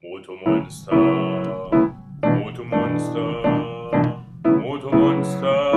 Motomonster, Motomonster, Motomonster.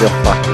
Der fuck ist die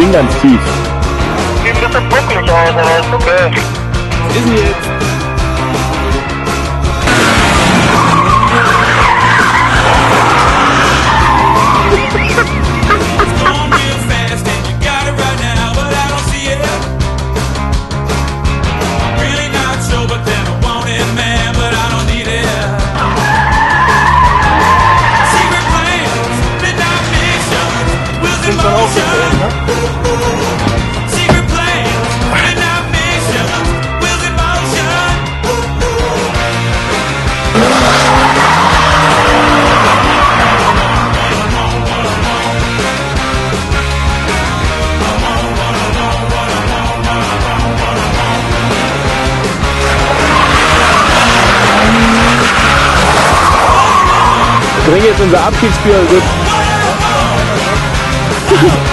Ding ganz tief. Ich bin wirklich, Alter, ist okay. Ist jetzt. trinke jetzt unser Abschiedsbier. Also-